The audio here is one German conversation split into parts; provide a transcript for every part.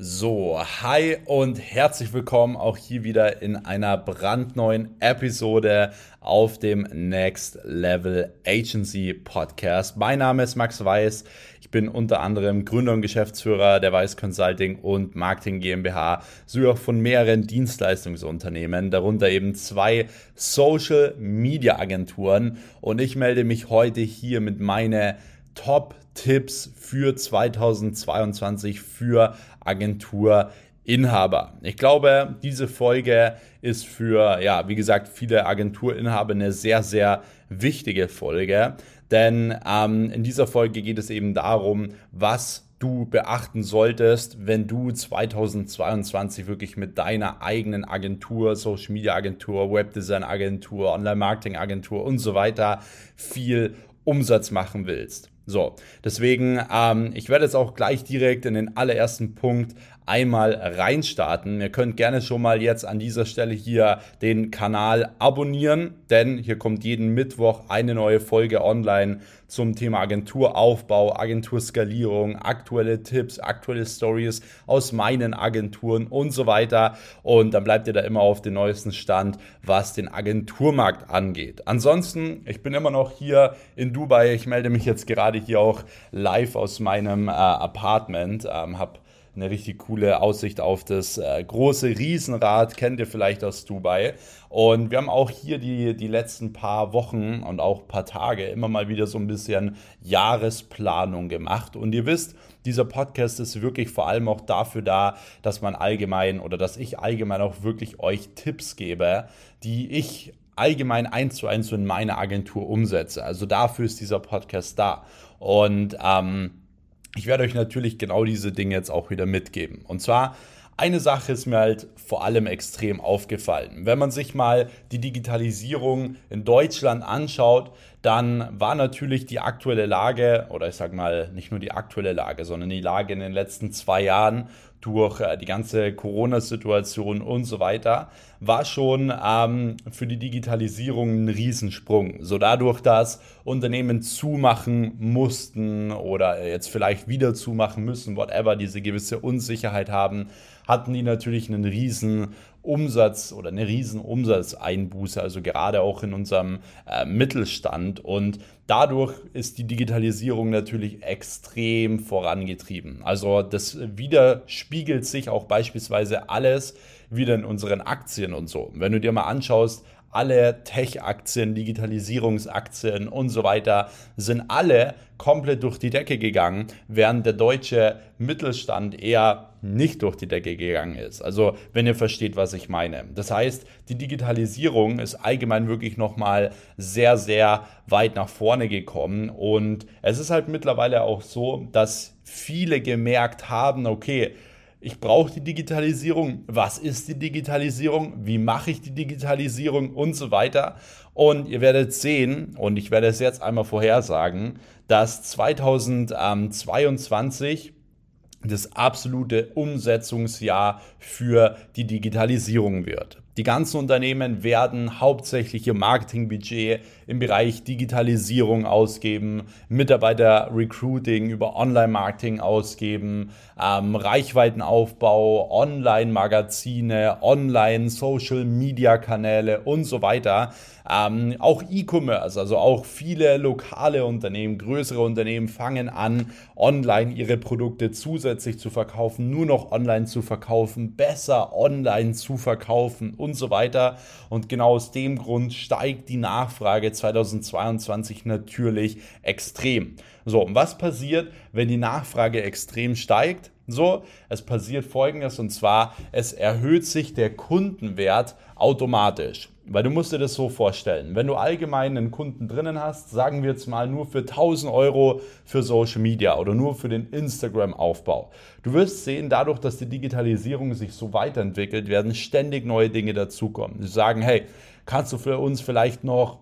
So, hi und herzlich willkommen auch hier wieder in einer brandneuen Episode auf dem Next Level Agency Podcast. Mein Name ist Max Weiß. Ich bin unter anderem Gründer und Geschäftsführer der Weiß Consulting und Marketing GmbH, sowie auch von mehreren Dienstleistungsunternehmen, darunter eben zwei Social Media Agenturen. Und ich melde mich heute hier mit meiner Top-Tipps für 2022 für Agenturinhaber. Ich glaube, diese Folge ist für, ja, wie gesagt, viele Agenturinhaber eine sehr, sehr wichtige Folge. Denn ähm, in dieser Folge geht es eben darum, was du beachten solltest, wenn du 2022 wirklich mit deiner eigenen Agentur, Social Media Agentur, Webdesign Agentur, Online Marketing Agentur und so weiter viel Umsatz machen willst. So, deswegen, ähm, ich werde jetzt auch gleich direkt in den allerersten Punkt einmal reinstarten. Ihr könnt gerne schon mal jetzt an dieser Stelle hier den Kanal abonnieren, denn hier kommt jeden Mittwoch eine neue Folge online zum Thema Agenturaufbau, Agenturskalierung, aktuelle Tipps, aktuelle Stories aus meinen Agenturen und so weiter. Und dann bleibt ihr da immer auf dem neuesten Stand, was den Agenturmarkt angeht. Ansonsten, ich bin immer noch hier in Dubai. Ich melde mich jetzt gerade hier auch live aus meinem äh, Apartment, ähm, habe eine richtig coole Aussicht auf das äh, große Riesenrad, kennt ihr vielleicht aus Dubai. Und wir haben auch hier die, die letzten paar Wochen und auch paar Tage immer mal wieder so ein bisschen Jahresplanung gemacht. Und ihr wisst, dieser Podcast ist wirklich vor allem auch dafür da, dass man allgemein oder dass ich allgemein auch wirklich euch Tipps gebe, die ich allgemein eins zu eins in meine Agentur umsetze. Also dafür ist dieser Podcast da. Und ähm, ich werde euch natürlich genau diese Dinge jetzt auch wieder mitgeben. Und zwar eine Sache ist mir halt vor allem extrem aufgefallen. Wenn man sich mal die Digitalisierung in Deutschland anschaut, dann war natürlich die aktuelle Lage, oder ich sage mal nicht nur die aktuelle Lage, sondern die Lage in den letzten zwei Jahren durch äh, die ganze Corona-Situation und so weiter, war schon ähm, für die Digitalisierung ein Riesensprung. So dadurch, dass Unternehmen zumachen mussten oder jetzt vielleicht wieder zumachen müssen, whatever, diese gewisse Unsicherheit haben, hatten die natürlich einen riesen Umsatz oder eine riesen Umsatzeinbuße, also gerade auch in unserem äh, Mittelstand. Und dadurch ist die Digitalisierung natürlich extrem vorangetrieben. Also das widerspiegelt sich auch beispielsweise alles wieder in unseren Aktien und so. Wenn du dir mal anschaust, alle Tech-Aktien, Digitalisierungsaktien und so weiter sind alle komplett durch die Decke gegangen, während der deutsche Mittelstand eher nicht durch die Decke gegangen ist. Also wenn ihr versteht, was ich meine. Das heißt, die Digitalisierung ist allgemein wirklich nochmal sehr, sehr weit nach vorne gekommen. Und es ist halt mittlerweile auch so, dass viele gemerkt haben, okay, ich brauche die Digitalisierung, was ist die Digitalisierung, wie mache ich die Digitalisierung und so weiter. Und ihr werdet sehen, und ich werde es jetzt einmal vorhersagen, dass 2022 das absolute Umsetzungsjahr für die Digitalisierung wird. Die ganzen Unternehmen werden hauptsächlich ihr Marketingbudget im Bereich Digitalisierung ausgeben, Mitarbeiter-Recruiting über Online-Marketing ausgeben, ähm, Reichweitenaufbau, Online-Magazine, Online-Social-Media-Kanäle und so weiter. Ähm, auch E-Commerce, also auch viele lokale Unternehmen, größere Unternehmen fangen an, online ihre Produkte zusätzlich zu verkaufen, nur noch online zu verkaufen, besser online zu verkaufen und so weiter. Und genau aus dem Grund steigt die Nachfrage 2022 natürlich extrem. So, und was passiert, wenn die Nachfrage extrem steigt? So, es passiert folgendes und zwar, es erhöht sich der Kundenwert automatisch. Weil du musst dir das so vorstellen, wenn du allgemein einen Kunden drinnen hast, sagen wir jetzt mal nur für 1000 Euro für Social Media oder nur für den Instagram-Aufbau. Du wirst sehen, dadurch, dass die Digitalisierung sich so weiterentwickelt, werden ständig neue Dinge dazukommen. Sie sagen, hey, kannst du für uns vielleicht noch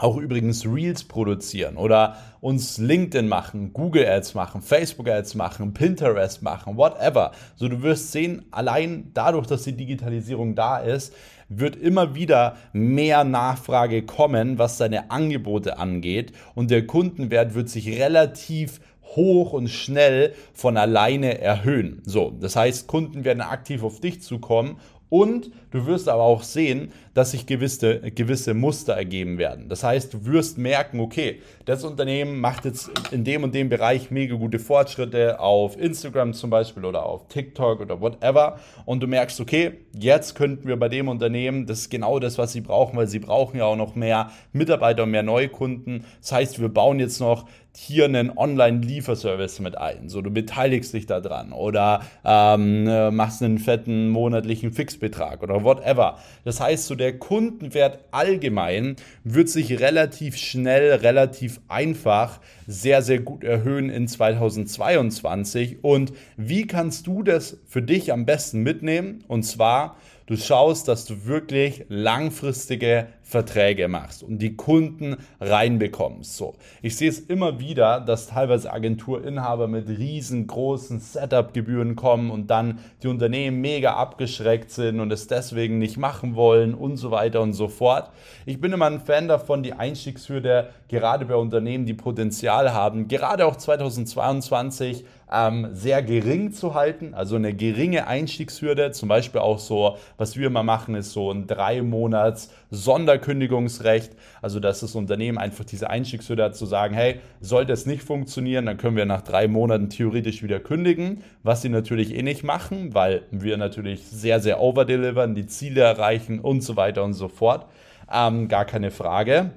auch übrigens Reels produzieren oder uns LinkedIn machen, Google Ads machen, Facebook Ads machen, Pinterest machen, whatever. So du wirst sehen, allein dadurch, dass die Digitalisierung da ist, wird immer wieder mehr Nachfrage kommen, was seine Angebote angeht und der Kundenwert wird sich relativ hoch und schnell von alleine erhöhen. So, das heißt, Kunden werden aktiv auf dich zukommen und du wirst aber auch sehen, dass sich gewisse, gewisse Muster ergeben werden. Das heißt, du wirst merken, okay, das Unternehmen macht jetzt in dem und dem Bereich mega gute Fortschritte auf Instagram zum Beispiel oder auf TikTok oder whatever. Und du merkst, okay, jetzt könnten wir bei dem Unternehmen, das ist genau das, was sie brauchen, weil sie brauchen ja auch noch mehr Mitarbeiter und mehr Neukunden. Das heißt, wir bauen jetzt noch hier einen Online-Lieferservice mit ein. So, du beteiligst dich da dran oder ähm, äh, machst einen fetten monatlichen Fixbetrag oder whatever. Das heißt, so der Kundenwert allgemein wird sich relativ schnell, relativ einfach sehr, sehr gut erhöhen in 2022. Und wie kannst du das für dich am besten mitnehmen? Und zwar, du schaust, dass du wirklich langfristige Verträge machst und die Kunden reinbekommst. So, ich sehe es immer wieder, dass teilweise Agenturinhaber mit riesengroßen Setup-Gebühren kommen und dann die Unternehmen mega abgeschreckt sind und es deswegen nicht machen wollen und so weiter und so fort. Ich bin immer ein Fan davon, die Einstiegshürde gerade bei Unternehmen, die Potenzial haben, gerade auch 2022 ähm, sehr gering zu halten, also eine geringe Einstiegshürde. Zum Beispiel auch so, was wir immer machen, ist so ein drei Monats Sonderkündigungsrecht, also dass das Unternehmen einfach diese Einstiegshürde hat zu sagen, hey, sollte es nicht funktionieren, dann können wir nach drei Monaten theoretisch wieder kündigen, was sie natürlich eh nicht machen, weil wir natürlich sehr, sehr overdelivern, die Ziele erreichen und so weiter und so fort. Ähm, gar keine Frage.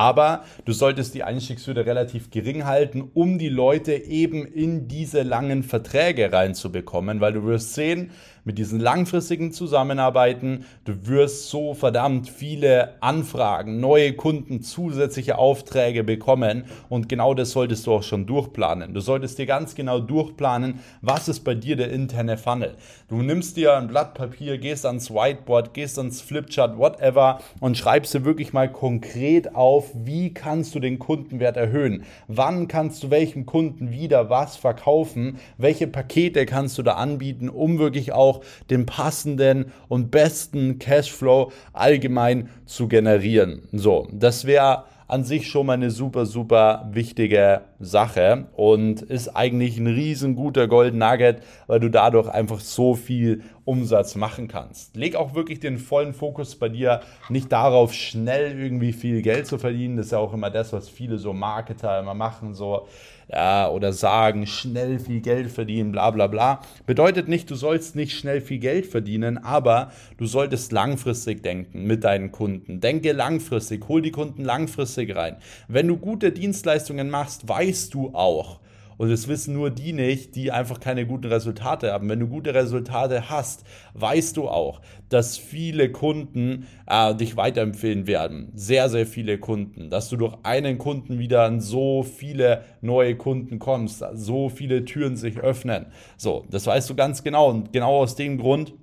Aber du solltest die Einstiegshürde relativ gering halten, um die Leute eben in diese langen Verträge reinzubekommen, weil du wirst sehen, mit diesen langfristigen Zusammenarbeiten. Du wirst so verdammt viele Anfragen, neue Kunden, zusätzliche Aufträge bekommen und genau das solltest du auch schon durchplanen. Du solltest dir ganz genau durchplanen, was ist bei dir der interne Funnel. Du nimmst dir ein Blatt Papier, gehst ans Whiteboard, gehst ans Flipchart, whatever und schreibst dir wirklich mal konkret auf, wie kannst du den Kundenwert erhöhen? Wann kannst du welchen Kunden wieder was verkaufen? Welche Pakete kannst du da anbieten, um wirklich auch den passenden und besten Cashflow allgemein zu generieren. So, das wäre an sich schon mal eine super, super wichtige Sache und ist eigentlich ein riesenguter Golden Nugget, weil du dadurch einfach so viel Umsatz machen kannst. Leg auch wirklich den vollen Fokus bei dir nicht darauf, schnell irgendwie viel Geld zu verdienen. Das ist ja auch immer das, was viele so Marketer immer machen, so ja, oder sagen, schnell viel Geld verdienen, bla bla bla. Bedeutet nicht, du sollst nicht schnell viel Geld verdienen, aber du solltest langfristig denken mit deinen Kunden. Denke langfristig, hol die Kunden langfristig rein. Wenn du gute Dienstleistungen machst, weißt du auch, und das wissen nur die nicht, die einfach keine guten Resultate haben. Wenn du gute Resultate hast, weißt du auch, dass viele Kunden äh, dich weiterempfehlen werden. Sehr, sehr viele Kunden. Dass du durch einen Kunden wieder an so viele neue Kunden kommst, so viele Türen sich öffnen. So, das weißt du ganz genau. Und genau aus dem Grund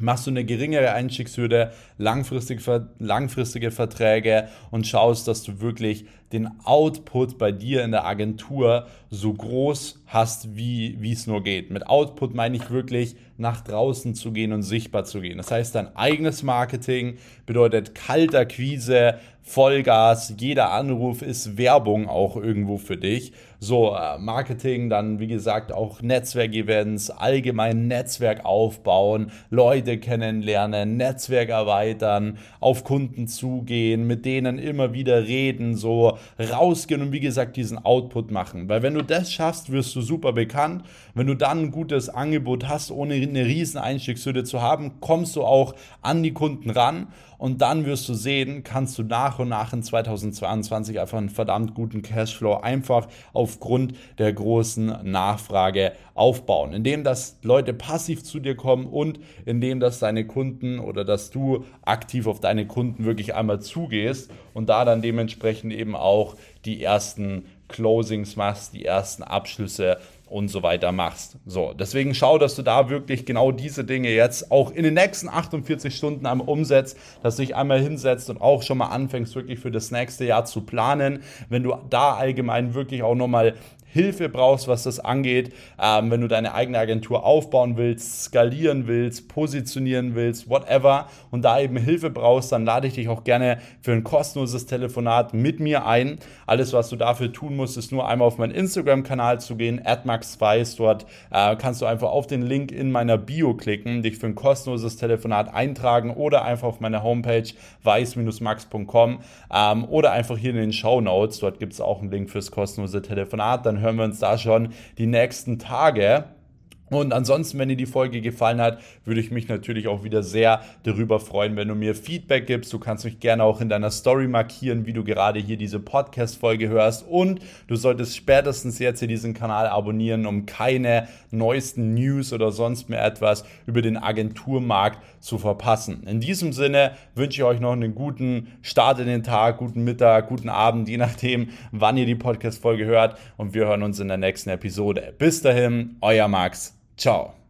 machst du eine geringere Einstiegshürde, langfristig, langfristige Verträge und schaust, dass du wirklich den Output bei dir in der Agentur so groß hast, wie, es nur geht. Mit Output meine ich wirklich nach draußen zu gehen und sichtbar zu gehen. Das heißt, dein eigenes Marketing bedeutet Kaltakquise, Vollgas, jeder Anruf ist Werbung auch irgendwo für dich. So, äh, Marketing, dann wie gesagt auch Netzwerkevents, allgemein Netzwerk aufbauen, Leute kennenlernen, Netzwerk erweitern, auf Kunden zugehen, mit denen immer wieder reden, so rausgehen und wie gesagt diesen Output machen. Weil wenn du das schaffst, wirst du super bekannt. Wenn du dann ein gutes Angebot hast, ohne eine riesen Einstiegshürde zu haben, kommst du auch an die Kunden ran und dann wirst du sehen, kannst du nach und nach in 2022 einfach einen verdammt guten Cashflow einfach aufgrund der großen Nachfrage aufbauen, indem dass Leute passiv zu dir kommen und indem dass deine Kunden oder dass du aktiv auf deine Kunden wirklich einmal zugehst und da dann dementsprechend eben auch die ersten Closings machst, die ersten Abschlüsse und so weiter machst. So, deswegen schau, dass du da wirklich genau diese Dinge jetzt auch in den nächsten 48 Stunden einmal umsetzt, dass du dich einmal hinsetzt und auch schon mal anfängst, wirklich für das nächste Jahr zu planen. Wenn du da allgemein wirklich auch nochmal Hilfe brauchst, was das angeht, ähm, wenn du deine eigene Agentur aufbauen willst, skalieren willst, positionieren willst, whatever und da eben Hilfe brauchst, dann lade ich dich auch gerne für ein kostenloses Telefonat mit mir ein. Alles, was du dafür tun musst, ist nur einmal auf meinen Instagram-Kanal zu gehen, atmaxweiss. Dort äh, kannst du einfach auf den Link in meiner Bio klicken, dich für ein kostenloses Telefonat eintragen oder einfach auf meiner Homepage weiß-max.com ähm, oder einfach hier in den Show Notes. Dort gibt es auch einen Link fürs kostenlose Telefonat. Dann hören wir uns da schon die nächsten Tage. Und ansonsten, wenn dir die Folge gefallen hat, würde ich mich natürlich auch wieder sehr darüber freuen, wenn du mir Feedback gibst. Du kannst mich gerne auch in deiner Story markieren, wie du gerade hier diese Podcast-Folge hörst. Und du solltest spätestens jetzt hier diesen Kanal abonnieren, um keine neuesten News oder sonst mehr etwas über den Agenturmarkt zu verpassen. In diesem Sinne wünsche ich euch noch einen guten Start in den Tag, guten Mittag, guten Abend, je nachdem, wann ihr die Podcast-Folge hört. Und wir hören uns in der nächsten Episode. Bis dahin, euer Max. Tchau!